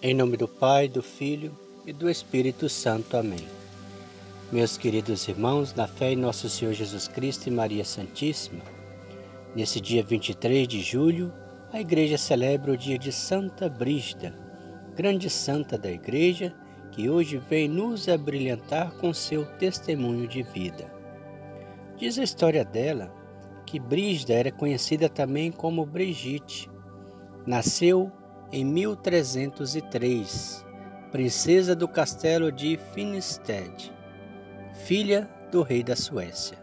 Em nome do Pai, do Filho e do Espírito Santo. Amém. Meus queridos irmãos, na fé em nosso Senhor Jesus Cristo e Maria Santíssima, nesse dia 23 de julho, a Igreja celebra o dia de Santa Brígida, grande santa da Igreja, que hoje vem nos abrilhantar com seu testemunho de vida. Diz a história dela que Brígida era conhecida também como Brigitte. Nasceu em 1303, princesa do castelo de Finsted, filha do rei da Suécia.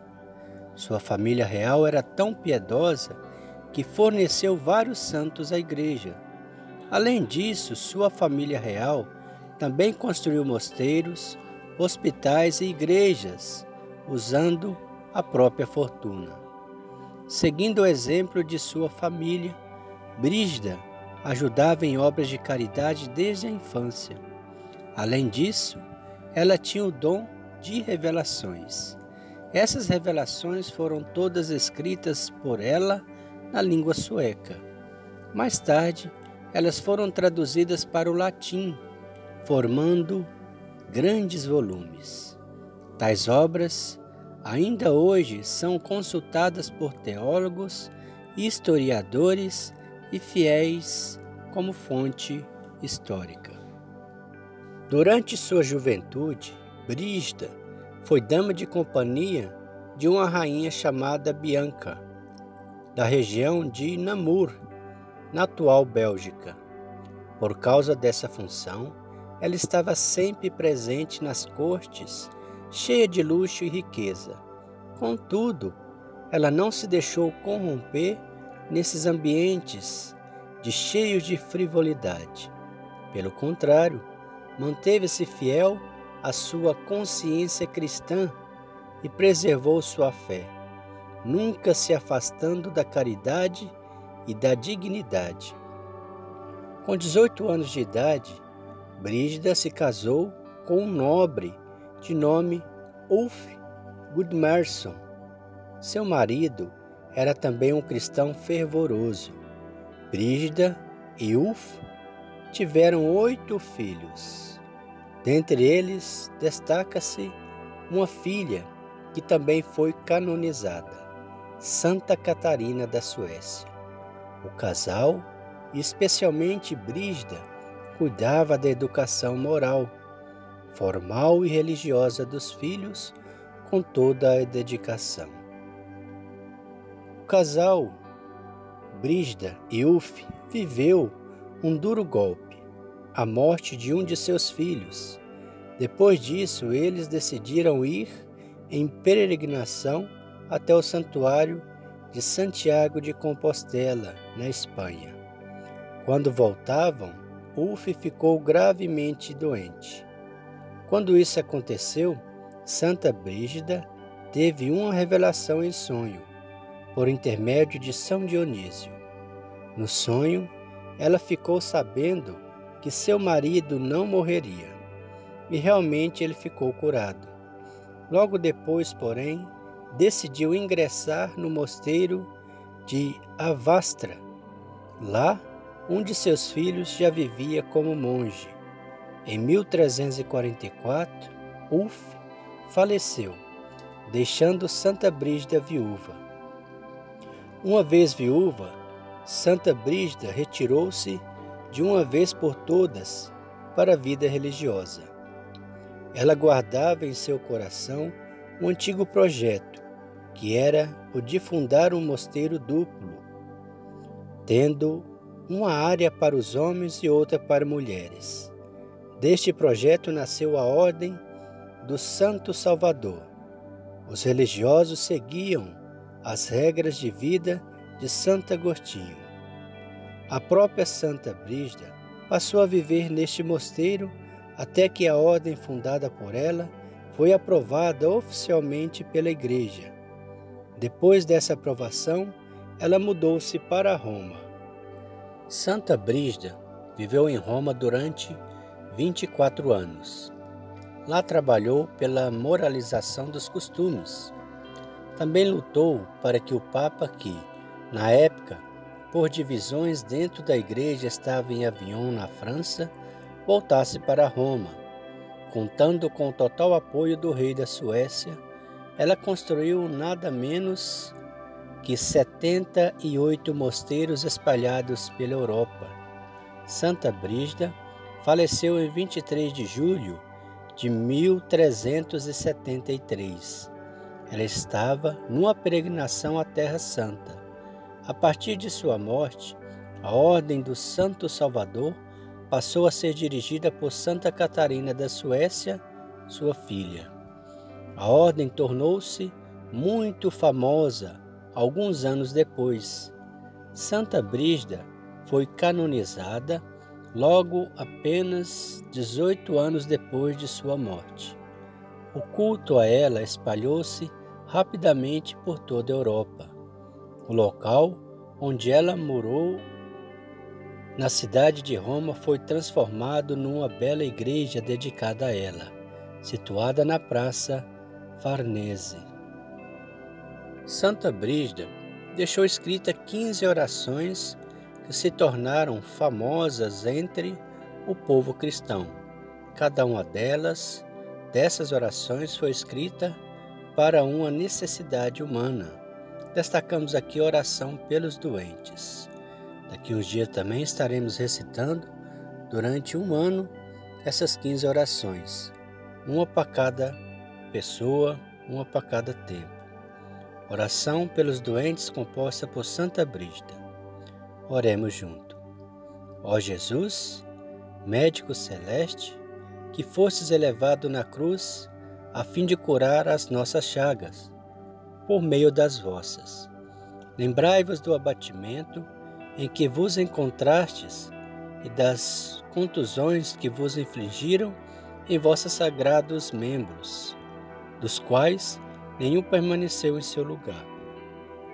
Sua família real era tão piedosa que forneceu vários santos à igreja. Além disso, sua família real também construiu mosteiros, hospitais e igrejas, usando a própria fortuna. Seguindo o exemplo de sua família, Brígida ajudava em obras de caridade desde a infância. Além disso, ela tinha o dom de revelações. Essas revelações foram todas escritas por ela na língua sueca. Mais tarde, elas foram traduzidas para o latim, formando grandes volumes. Tais obras ainda hoje são consultadas por teólogos, historiadores e fiéis como fonte histórica. Durante sua juventude, Brígida foi dama de companhia de uma rainha chamada Bianca, da região de Namur, na atual Bélgica. Por causa dessa função, ela estava sempre presente nas cortes, cheia de luxo e riqueza. Contudo, ela não se deixou corromper nesses ambientes de cheios de frivolidade. Pelo contrário, manteve-se fiel à sua consciência cristã e preservou sua fé, nunca se afastando da caridade e da dignidade. Com 18 anos de idade, Brígida se casou com um nobre de nome Ulf Gudmarsson. Seu marido era também um cristão fervoroso. Brígida e Ulf tiveram oito filhos. Dentre eles destaca-se uma filha que também foi canonizada, Santa Catarina da Suécia. O casal, especialmente Brígida, cuidava da educação moral, formal e religiosa dos filhos com toda a dedicação. O casal Brígida e Uf viveu um duro golpe, a morte de um de seus filhos. Depois disso, eles decidiram ir em peregrinação até o santuário de Santiago de Compostela, na Espanha. Quando voltavam, Uf ficou gravemente doente. Quando isso aconteceu, Santa Brígida teve uma revelação em sonho por intermédio de São Dionísio. No sonho, ela ficou sabendo que seu marido não morreria, e realmente ele ficou curado. Logo depois, porém, decidiu ingressar no mosteiro de Avastra. Lá, um de seus filhos já vivia como monge. Em 1344, Ulf faleceu, deixando Santa Brígida viúva. Uma vez viúva, Santa Brígida retirou-se de uma vez por todas para a vida religiosa. Ela guardava em seu coração um antigo projeto, que era o de fundar um mosteiro duplo, tendo uma área para os homens e outra para mulheres. Deste projeto nasceu a Ordem do Santo Salvador. Os religiosos seguiam as regras de vida de Santo Agostinho. A própria Santa Brígida passou a viver neste mosteiro até que a ordem fundada por ela foi aprovada oficialmente pela Igreja. Depois dessa aprovação, ela mudou-se para Roma. Santa Brígida viveu em Roma durante 24 anos. Lá trabalhou pela moralização dos costumes também lutou para que o Papa, que, na época, por divisões dentro da igreja estava em Avignon, na França, voltasse para Roma. Contando com o total apoio do rei da Suécia, ela construiu nada menos que 78 mosteiros espalhados pela Europa. Santa Brígida faleceu em 23 de julho de 1373. Ela estava numa peregrinação à Terra Santa. A partir de sua morte, a Ordem do Santo Salvador passou a ser dirigida por Santa Catarina da Suécia, sua filha. A ordem tornou-se muito famosa alguns anos depois. Santa Brígida foi canonizada logo apenas 18 anos depois de sua morte. O culto a ela espalhou-se rapidamente por toda a Europa. O local onde ela morou na cidade de Roma foi transformado numa bela igreja dedicada a ela, situada na Praça Farnese. Santa Brígida deixou escrita 15 orações que se tornaram famosas entre o povo cristão. Cada uma delas, dessas orações, foi escrita para uma necessidade humana. Destacamos aqui a oração pelos doentes. Daqui uns dias também estaremos recitando durante um ano essas 15 orações, uma para cada pessoa, uma para cada tempo. Oração pelos doentes composta por Santa Brígida. Oremos junto. Ó Jesus, médico celeste, que fostes elevado na cruz a fim de curar as nossas chagas, por meio das vossas. Lembrai-vos do abatimento em que vos encontrastes e das contusões que vos infligiram em vossos sagrados membros, dos quais nenhum permaneceu em seu lugar.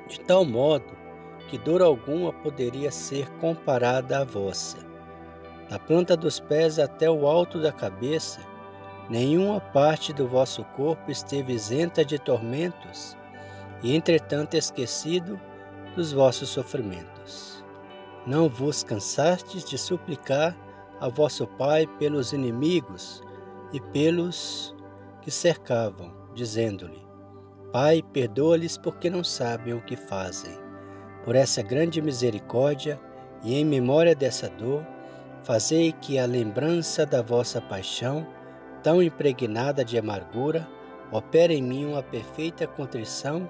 De tal modo que dor alguma poderia ser comparada à vossa. Da planta dos pés até o alto da cabeça, nenhuma parte do vosso corpo esteve isenta de tormentos, e entretanto esquecido dos vossos sofrimentos. Não vos cansastes de suplicar a vosso Pai pelos inimigos e pelos que cercavam, dizendo-lhe: Pai, perdoa-lhes porque não sabem o que fazem. Por essa grande misericórdia e em memória dessa dor, fazei que a lembrança da vossa paixão, tão impregnada de amargura, opere em mim uma perfeita contrição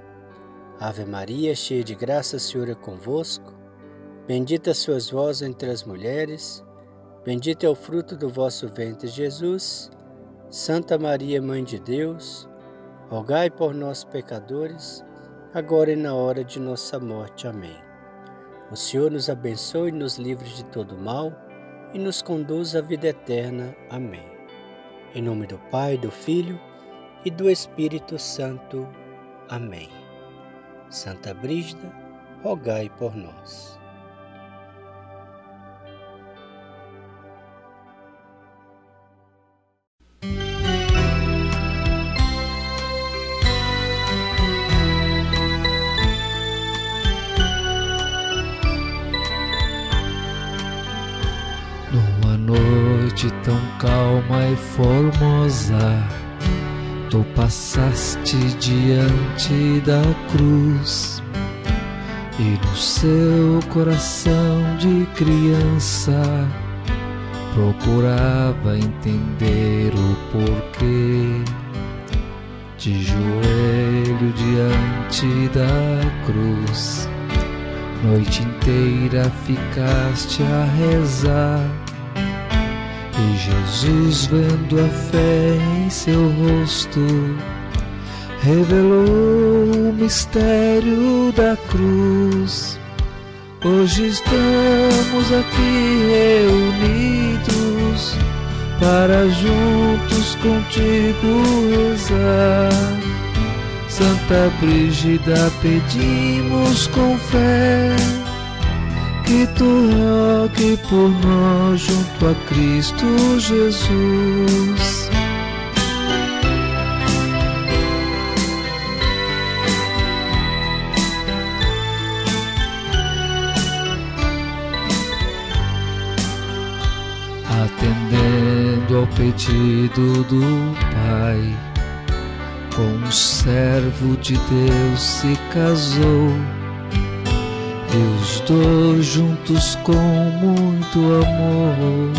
Ave Maria, cheia de graça, o Senhor é convosco. Bendita sois vós entre as mulheres, bendito é o fruto do vosso ventre, Jesus. Santa Maria, Mãe de Deus, rogai por nós, pecadores, agora e na hora de nossa morte. Amém. O Senhor nos abençoe e nos livre de todo mal e nos conduz à vida eterna. Amém. Em nome do Pai, do Filho e do Espírito Santo. Amém. Santa Brígida, rogai por nós. noite tão calma e formosa, tu passaste diante da cruz e no seu coração de criança procurava entender o porquê. De joelho diante da cruz, noite inteira ficaste a rezar e Jesus, vendo a fé em seu rosto, revelou o mistério da cruz. Hoje estamos aqui reunidos para juntos contigo rezar. Santa Brígida, pedimos com fé que tu rogue por nós junto a Cristo Jesus. Atendendo ao pedido do Pai, com um servo de Deus se casou e os dois juntos com muito amor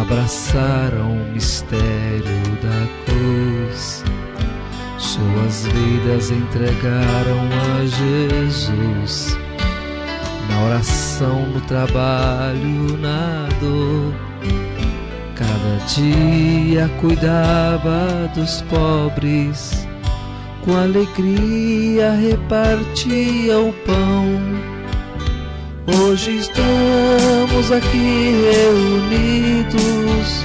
abraçaram o mistério da cruz. Suas vidas entregaram a Jesus. Na oração, no trabalho, na dor. Cada dia cuidava dos pobres com alegria repartia o pão. Hoje estamos aqui reunidos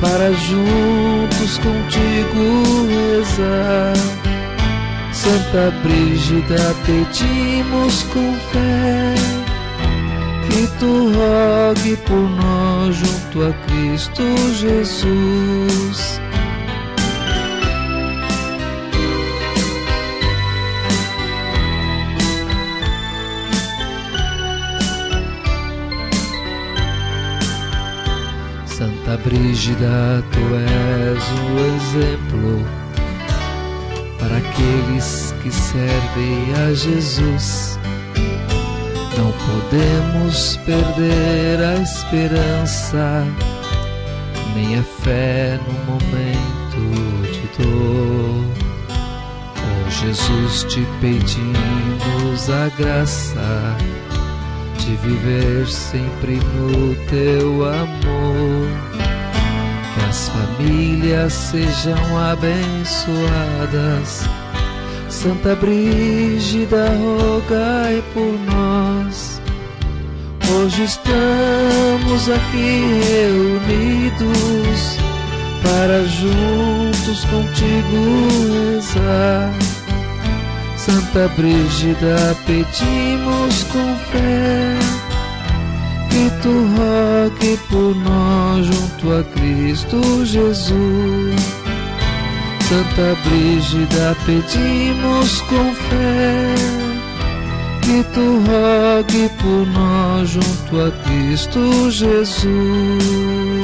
para juntos contigo rezar. Santa Brígida, pedimos com fé que tu rogue por nós junto a Cristo Jesus. Brígida, tu és o exemplo para aqueles que servem a Jesus. Não podemos perder a esperança, nem a fé no momento de dor. Oh Jesus, te pedimos a graça de viver sempre no teu amor. As famílias sejam abençoadas. Santa Brígida, rogai por nós. Hoje estamos aqui reunidos para juntos contigo rezar Santa Brígida, pedimos com fé que tu rogue por nós junto a Cristo Jesus. Santa Brígida, pedimos com fé que tu rogue por nós junto a Cristo Jesus.